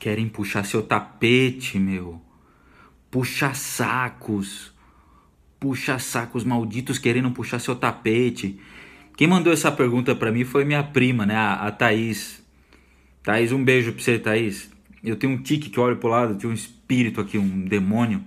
querem puxar seu tapete, meu. Puxa sacos. Puxa sacos malditos querendo puxar seu tapete. Quem mandou essa pergunta para mim foi minha prima, né? A, a Thaís. Thaís, um beijo pra você, Thaís. Eu tenho um tique que olho pro lado, tenho um espírito aqui, um demônio.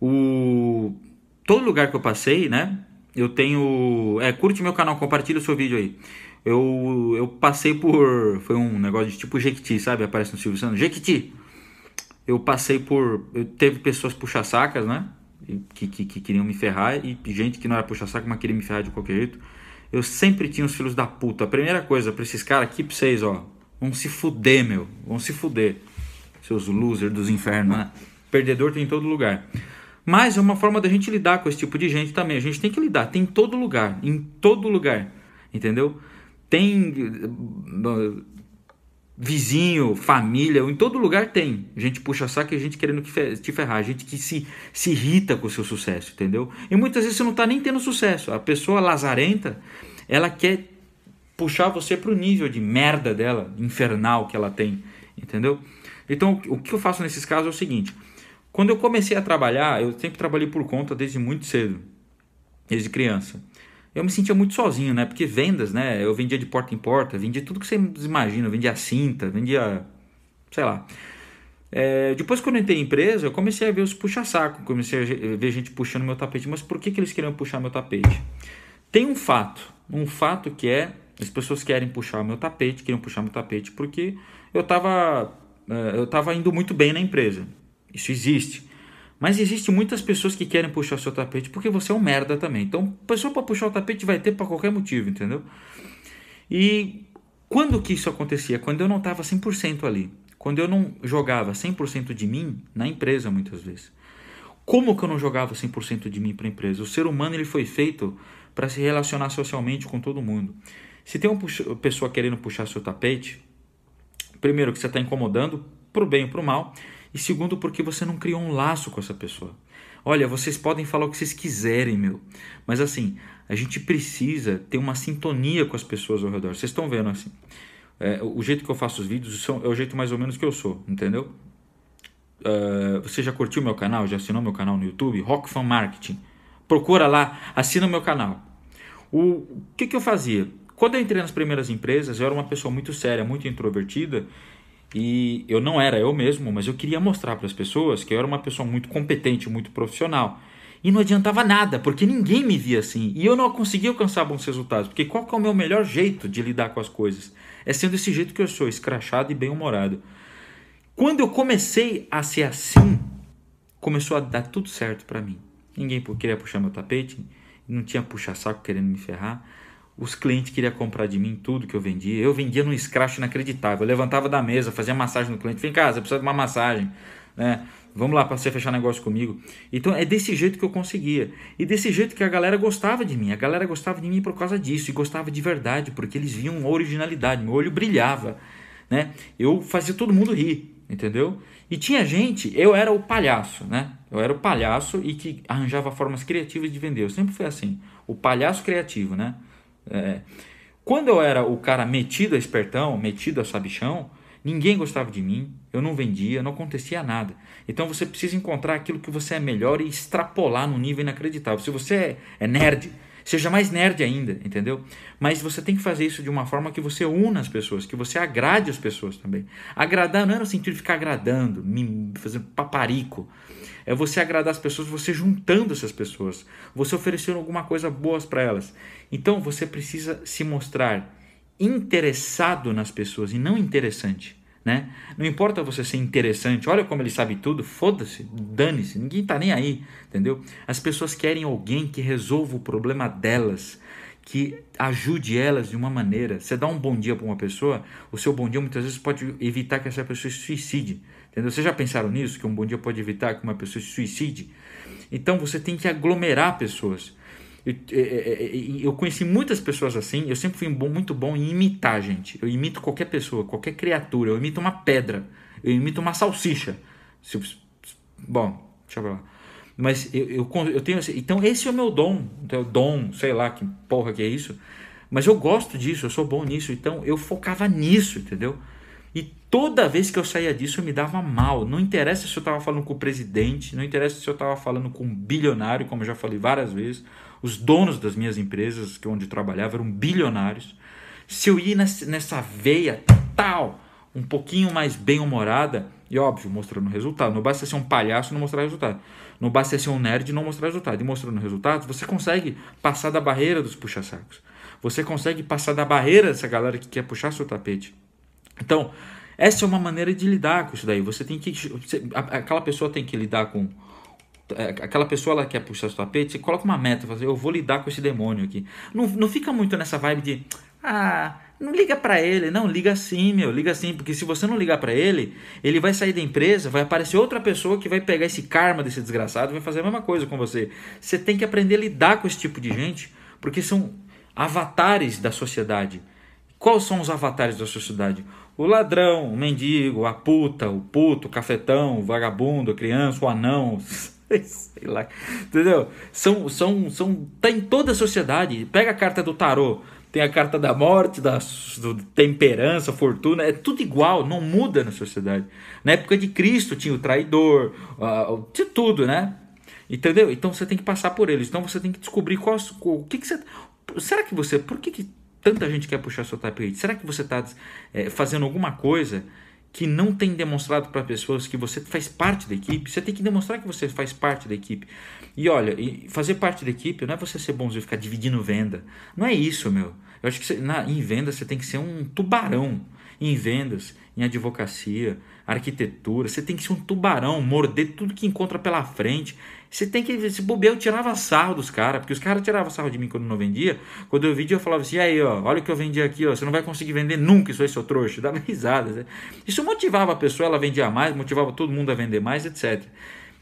O... Todo lugar que eu passei, né? Eu tenho. É, curte meu canal, compartilha o seu vídeo aí. Eu, eu passei por. Foi um negócio de tipo Jequiti, sabe? Aparece no Silvio Santos. Jequiti! Eu passei por. Eu, teve pessoas puxa-sacas, né? Que, que, que, queriam me ferrar e gente que não era puxa-saco, mas queria me ferrar de qualquer jeito. Eu sempre tinha os filhos da puta. A primeira coisa pra esses caras aqui, pra vocês, ó. Vão se fuder, meu. Vão se fuder. Seus losers dos infernos, né? Perdedor tem em todo lugar. Mas é uma forma da gente lidar com esse tipo de gente também. A gente tem que lidar. Tem em todo lugar. Em todo lugar. Entendeu? Tem vizinho, família, em todo lugar tem. Gente puxa saco e gente querendo te ferrar, gente que se, se irrita com o seu sucesso, entendeu? E muitas vezes você não está nem tendo sucesso. A pessoa lazarenta, ela quer puxar você para o nível de merda dela, infernal que ela tem, entendeu? Então, o que eu faço nesses casos é o seguinte: quando eu comecei a trabalhar, eu sempre trabalhei por conta desde muito cedo, desde criança. Eu me sentia muito sozinho, né? Porque vendas, né? Eu vendia de porta em porta, vendia tudo que você imagina, vendia cinta, vendia, sei lá. É, depois, quando eu entrei em empresa, eu comecei a ver os puxa-saco, comecei a ver gente puxando meu tapete. Mas por que, que eles queriam puxar meu tapete? Tem um fato, um fato que é as pessoas querem puxar meu tapete, queriam puxar meu tapete porque eu estava é, eu tava indo muito bem na empresa. Isso existe. Mas existe muitas pessoas que querem puxar o seu tapete porque você é um merda também. Então, pessoa para puxar o tapete vai ter para qualquer motivo, entendeu? E quando que isso acontecia? Quando eu não estava 100% ali. Quando eu não jogava 100% de mim na empresa, muitas vezes. Como que eu não jogava 100% de mim para a empresa? O ser humano ele foi feito para se relacionar socialmente com todo mundo. Se tem uma pessoa querendo puxar seu tapete, primeiro que você está incomodando, pro bem ou pro mal, e segundo porque você não criou um laço com essa pessoa. Olha, vocês podem falar o que vocês quiserem, meu, mas assim, a gente precisa ter uma sintonia com as pessoas ao redor. Vocês estão vendo assim, é, o jeito que eu faço os vídeos são, é o jeito mais ou menos que eu sou, entendeu? Uh, você já curtiu meu canal? Já assinou meu canal no YouTube? Rock Fan Marketing. Procura lá, assina meu canal. O, o que, que eu fazia? Quando eu entrei nas primeiras empresas, eu era uma pessoa muito séria, muito introvertida, e eu não era eu mesmo, mas eu queria mostrar para as pessoas que eu era uma pessoa muito competente, muito profissional. E não adiantava nada, porque ninguém me via assim. E eu não conseguia alcançar bons resultados. Porque qual é o meu melhor jeito de lidar com as coisas? É sendo desse jeito que eu sou, escrachado e bem-humorado. Quando eu comecei a ser assim, começou a dar tudo certo para mim. Ninguém queria puxar meu tapete, não tinha puxa-saco querendo me ferrar. Os clientes queriam comprar de mim tudo que eu vendia. Eu vendia num escracho inacreditável. Eu levantava da mesa, fazia massagem no cliente. Vem cá, você precisa de uma massagem. Né? Vamos lá para você fechar negócio comigo. Então é desse jeito que eu conseguia. E desse jeito que a galera gostava de mim. A galera gostava de mim por causa disso. E gostava de verdade, porque eles viam originalidade. Meu olho brilhava. Né? Eu fazia todo mundo rir. Entendeu? E tinha gente, eu era o palhaço, né? Eu era o palhaço e que arranjava formas criativas de vender. Eu sempre fui assim, o palhaço criativo, né? É, quando eu era o cara metido a espertão, metido a sabichão, ninguém gostava de mim, eu não vendia, não acontecia nada. Então você precisa encontrar aquilo que você é melhor e extrapolar no nível inacreditável. Se você é, é nerd, seja mais nerd ainda, entendeu? Mas você tem que fazer isso de uma forma que você una as pessoas, que você agrade as pessoas também. Agradar não é no sentido de ficar agradando, fazendo paparico. É você agradar as pessoas, você juntando essas pessoas, você oferecendo alguma coisa boas para elas. Então você precisa se mostrar interessado nas pessoas e não interessante. Né? Não importa você ser interessante, olha como ele sabe tudo, foda-se, dane-se, ninguém tá nem aí, entendeu? As pessoas querem alguém que resolva o problema delas, que ajude elas de uma maneira. Você dá um bom dia para uma pessoa, o seu bom dia muitas vezes pode evitar que essa pessoa se suicide, entendeu? Vocês já pensaram nisso? Que um bom dia pode evitar que uma pessoa se suicide? Então você tem que aglomerar pessoas. Eu, eu, conheci muitas pessoas assim. Eu sempre fui bom, muito bom em imitar, gente. Eu imito qualquer pessoa, qualquer criatura. Eu imito uma pedra. Eu imito uma salsicha. Bom, deixa eu ver lá. Mas eu, eu, eu tenho. Então, esse é o meu dom. Então, dom, sei lá que porra que é isso. Mas eu gosto disso, eu sou bom nisso. Então, eu focava nisso, entendeu? E toda vez que eu saía disso eu me dava mal. Não interessa se eu estava falando com o presidente, não interessa se eu estava falando com um bilionário, como eu já falei várias vezes. Os donos das minhas empresas, que onde eu trabalhava, eram bilionários. Se eu ir nessa veia tal, um pouquinho mais bem-humorada, e óbvio, mostrando resultado. Não basta ser um palhaço e não mostrar resultado. Não basta ser um nerd e não mostrar resultado. E mostrando resultados, você consegue passar da barreira dos puxa-sacos. Você consegue passar da barreira dessa galera que quer puxar seu tapete. Então, essa é uma maneira de lidar com isso daí. Você tem que. aquela pessoa tem que lidar com. É, aquela pessoa ela quer puxar seu tapete, você coloca uma meta, fazer, eu vou lidar com esse demônio aqui. Não, não fica muito nessa vibe de. Ah, não liga para ele, não, liga sim, meu, liga sim, porque se você não ligar para ele, ele vai sair da empresa, vai aparecer outra pessoa que vai pegar esse karma desse desgraçado e vai fazer a mesma coisa com você. Você tem que aprender a lidar com esse tipo de gente, porque são avatares da sociedade. Quais são os avatares da sociedade? O ladrão, o mendigo, a puta, o puto, o cafetão, o vagabundo, a criança, o anão, sei lá, entendeu? São, são, são, tá em toda a sociedade. Pega a carta do tarô, tem a carta da morte, da do temperança, fortuna, é tudo igual, não muda na sociedade. Na época de Cristo tinha o traidor, tinha tudo, né? Entendeu? Então você tem que passar por eles. Então você tem que descobrir qual, o que, que você. Será que você. Por que, que tanta gente quer puxar seu tapete? Será que você está é, fazendo alguma coisa que não tem demonstrado para pessoas que você faz parte da equipe? Você tem que demonstrar que você faz parte da equipe. E olha, fazer parte da equipe não é você ser bonzinho e ficar dividindo venda. Não é isso, meu. Eu acho que você, na, em vendas você tem que ser um tubarão. Em vendas, em advocacia, arquitetura, você tem que ser um tubarão, morder tudo que encontra pela frente. Você tem que. Se bobear, eu tirava sarro dos caras, porque os caras tiravam sarro de mim quando não vendia. Quando eu vendia, eu falava assim: aí, ó, olha o que eu vendi aqui, ó, você não vai conseguir vender nunca isso aí, seu trouxa. Dava risada. Né? Isso motivava a pessoa, ela vendia mais, motivava todo mundo a vender mais, etc.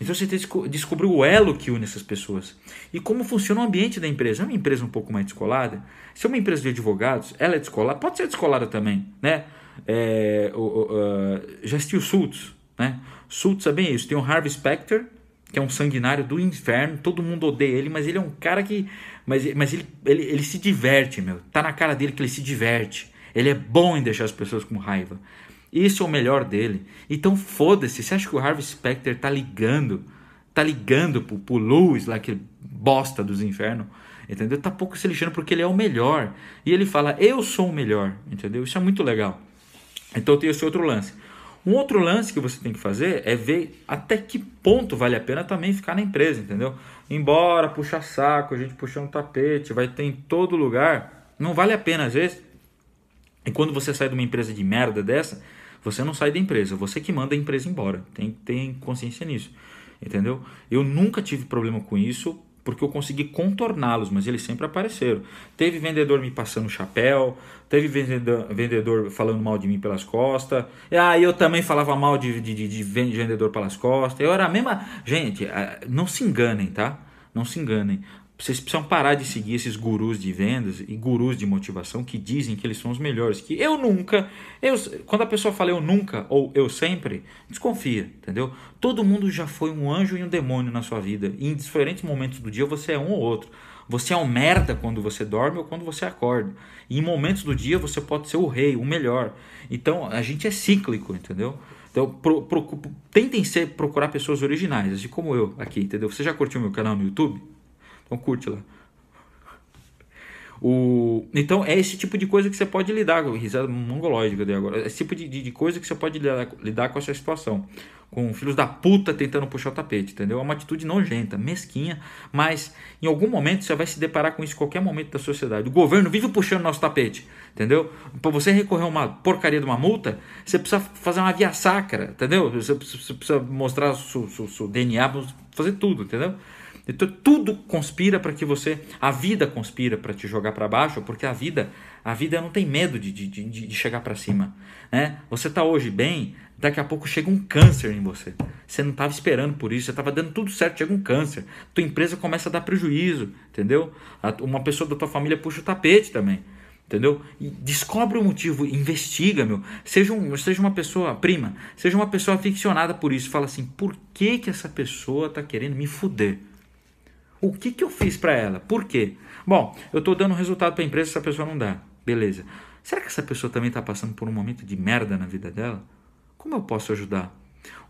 Então você tem que descobrir o elo que une essas pessoas. E como funciona o ambiente da empresa. É uma empresa um pouco mais descolada. Se é uma empresa de advogados, ela é descolada, pode ser descolada também. Né? É, o, o, uh, já assistiu Sultz. Né? Sultz é bem isso. Tem o Harvey Specter, que é um sanguinário do inferno. Todo mundo odeia ele, mas ele é um cara que. Mas, mas ele, ele, ele se diverte, meu. Tá na cara dele que ele se diverte. Ele é bom em deixar as pessoas com raiva. Isso é o melhor dele. Então foda-se. Você acha que o Harvey Specter tá ligando? Tá ligando pro, pro Lewis, lá, aquele bosta dos infernos? Entendeu? Tá pouco se lixando porque ele é o melhor. E ele fala, eu sou o melhor. Entendeu? Isso é muito legal. Então tem esse outro lance. Um outro lance que você tem que fazer é ver até que ponto vale a pena também ficar na empresa, entendeu? Embora puxar saco, a gente puxando tapete, vai ter em todo lugar, não vale a pena às vezes. E quando você sai de uma empresa de merda dessa, você não sai da empresa, você que manda a empresa embora. Tem ter consciência nisso. Entendeu? Eu nunca tive problema com isso porque eu consegui contorná-los, mas eles sempre apareceram. Teve vendedor me passando chapéu, teve vendedor, vendedor falando mal de mim pelas costas. Ah, eu também falava mal de, de, de, de vendedor pelas costas. Eu era a mesma. Gente, ah, não se enganem, tá? Não se enganem. Vocês precisam parar de seguir esses gurus de vendas e gurus de motivação que dizem que eles são os melhores. Que eu nunca, eu, quando a pessoa fala eu nunca ou eu sempre, desconfia, entendeu? Todo mundo já foi um anjo e um demônio na sua vida. E em diferentes momentos do dia você é um ou outro. Você é um merda quando você dorme ou quando você acorda. E em momentos do dia você pode ser o rei, o melhor. Então a gente é cíclico, entendeu? Então, pro, pro, tentem ser, procurar pessoas originais, assim como eu aqui, entendeu? Você já curtiu meu canal no YouTube? Então curte lá. O, então é esse tipo de coisa que você pode lidar com risada mongológica de agora. Esse tipo de, de, de, coisa que você pode lidar, lidar com essa situação. Com filhos da puta tentando puxar o tapete, entendeu? É uma atitude nojenta, mesquinha, mas em algum momento você vai se deparar com isso em qualquer momento da sociedade. O governo vive puxando nosso tapete, entendeu? Para você recorrer a uma porcaria de uma multa, você precisa fazer uma via sacra, entendeu? Você precisa mostrar seu, seu, seu DNA, fazer tudo, entendeu? Então tudo conspira para que você, a vida conspira para te jogar para baixo, porque a vida, a vida não tem medo de, de, de, de chegar para cima, né? Você está hoje bem, daqui a pouco chega um câncer em você. Você não estava esperando por isso, você estava dando tudo certo, chega um câncer. Tua empresa começa a dar prejuízo, entendeu? Uma pessoa da tua família puxa o tapete também. Entendeu? E descobre o motivo, investiga, meu. Seja, um, seja uma pessoa prima, seja uma pessoa aficionada por isso. Fala assim: por que, que essa pessoa está querendo me fuder? O que, que eu fiz para ela? Por quê? Bom, eu estou dando resultado para a empresa, essa pessoa não dá. Beleza. Será que essa pessoa também está passando por um momento de merda na vida dela? Como eu posso ajudar?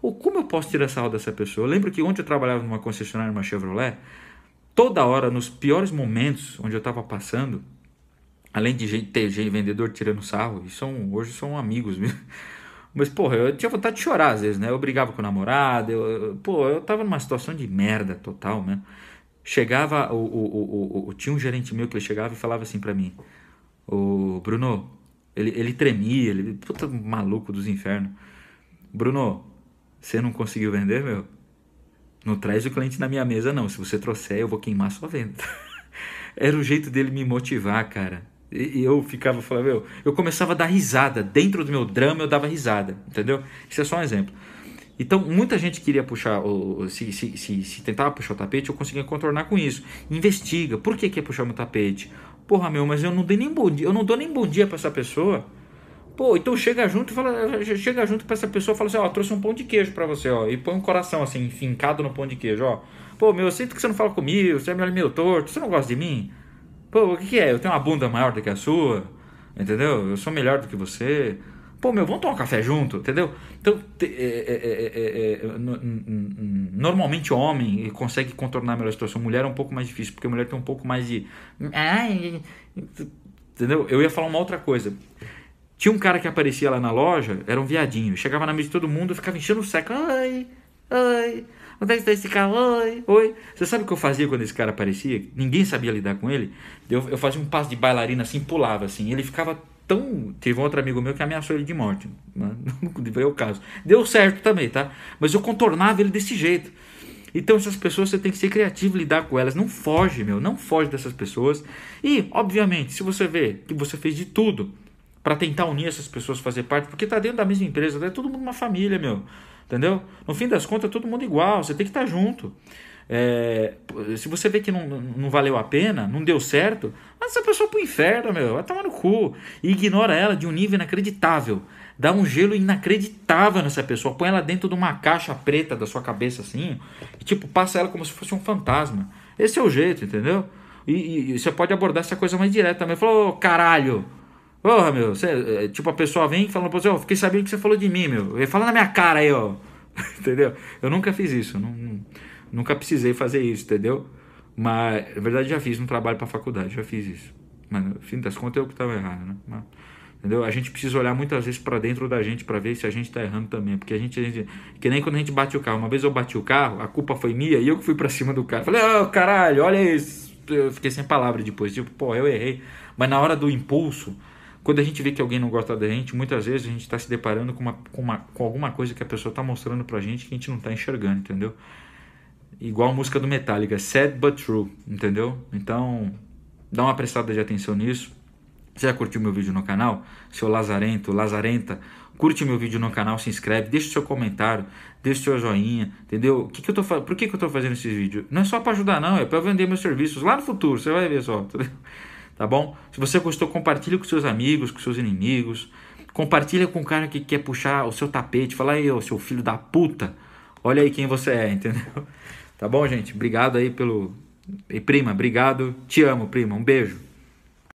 Ou como eu posso tirar essa dessa pessoa? Eu lembro que ontem eu trabalhava numa concessionária, numa Chevrolet, toda hora, nos piores momentos onde eu estava passando, além de ter vendedor tirando sarro, e são, hoje são amigos mesmo. Mas, porra, eu tinha vontade de chorar às vezes, né? Eu brigava com o namorado, eu, eu, pô, eu tava numa situação de merda total, né? Chegava, o, o, o, o, tinha um gerente meu que ele chegava e falava assim para mim, o Bruno, ele, ele tremia, ele, puta maluco dos infernos. Bruno, você não conseguiu vender, meu? Não traz o cliente na minha mesa, não. Se você trouxer, eu vou queimar sua venda. Era o jeito dele me motivar, cara. E eu ficava falando, meu, eu começava a dar risada. Dentro do meu drama eu dava risada, entendeu? Isso é só um exemplo. Então, muita gente queria puxar, se, se, se, se tentava puxar o tapete, eu conseguia contornar com isso. Investiga. Por que quer puxar meu tapete? Porra, meu, mas eu não dei nem bom dia, eu não dou nem bom dia para essa pessoa. Pô, então chega junto fala, chega junto para essa pessoa e fala assim, ó, trouxe um pão de queijo para você, ó, e põe um coração assim, fincado no pão de queijo, ó. Pô, meu, eu sinto que você não fala comigo, você é meio torto, você não gosta de mim? Pô, o que, que é? Eu tenho uma bunda maior do que a sua, entendeu? Eu sou melhor do que você. Pô, meu, vamos tomar um café junto, entendeu? Então, é, é, é, normalmente homem consegue contornar melhor a situação. Mulher é um pouco mais difícil, porque mulher tem um pouco mais de. Entendeu? Eu ia falar uma outra coisa. Tinha um cara que aparecia lá na loja, era um viadinho. Chegava na mesa de todo mundo, ficava enchendo o saco. Ai, ai, onde é está esse cara? Oi, oi. Você sabe o que eu fazia quando esse cara aparecia? Ninguém sabia lidar com ele. Eu, eu fazia um passo de bailarina assim, pulava assim. Ele ficava tão. Teve um outro amigo meu que ameaçou ele de morte. Né? Não foi o caso. Deu certo também, tá? Mas eu contornava ele desse jeito. Então essas pessoas você tem que ser criativo lidar com elas. Não foge, meu. Não foge dessas pessoas. E, obviamente, se você vê que você fez de tudo para tentar unir essas pessoas, fazer parte, porque tá dentro da mesma empresa, é todo mundo uma família, meu. Entendeu? No fim das contas, é todo mundo igual, você tem que estar tá junto. É, se você vê que não, não valeu a pena, não deu certo, manda essa pessoa pro inferno, meu, vai tomar no cu. E ignora ela de um nível inacreditável. Dá um gelo inacreditável nessa pessoa, põe ela dentro de uma caixa preta da sua cabeça assim, e tipo, passa ela como se fosse um fantasma. Esse é o jeito, entendeu? E, e, e você pode abordar essa coisa mais direta também. Falou, oh, caralho, Porra, meu, você, é, tipo, a pessoa vem falando pra você, ó, fiquei sabendo que você falou de mim, meu. Fala na minha cara aí, ó. entendeu? Eu nunca fiz isso, não, nunca precisei fazer isso, entendeu? Mas, na verdade, já fiz um trabalho pra faculdade, já fiz isso. Mas, no fim das contas, eu que tava errado, né? Mas, entendeu? A gente precisa olhar muitas vezes para dentro da gente para ver se a gente tá errando também. Porque a gente, a gente, que nem quando a gente bate o carro. Uma vez eu bati o carro, a culpa foi minha e eu que fui para cima do carro. Falei, ô oh, caralho, olha isso. Eu fiquei sem palavra depois. Tipo, pô, eu errei. Mas na hora do impulso, quando a gente vê que alguém não gosta da gente, muitas vezes a gente está se deparando com, uma, com, uma, com alguma coisa que a pessoa está mostrando pra gente que a gente não está enxergando, entendeu? Igual a música do Metallica, Sad But True, entendeu? Então, dá uma prestada de atenção nisso. Você já curtiu meu vídeo no canal? Seu Lazarento, Lazarenta, curte meu vídeo no canal, se inscreve, deixa o seu comentário, deixa o seu joinha, entendeu? O que que eu tô, por que, que eu tô fazendo esse vídeo? Não é só para ajudar, não, é para vender meus serviços lá no futuro, você vai ver só, tá bom? Se você gostou, compartilhe com seus amigos, com seus inimigos. Compartilha com o cara que quer puxar o seu tapete. Fala aí, ô seu filho da puta. Olha aí quem você é, entendeu? Tá bom, gente? Obrigado aí pelo. E prima, obrigado. Te amo, prima. Um beijo.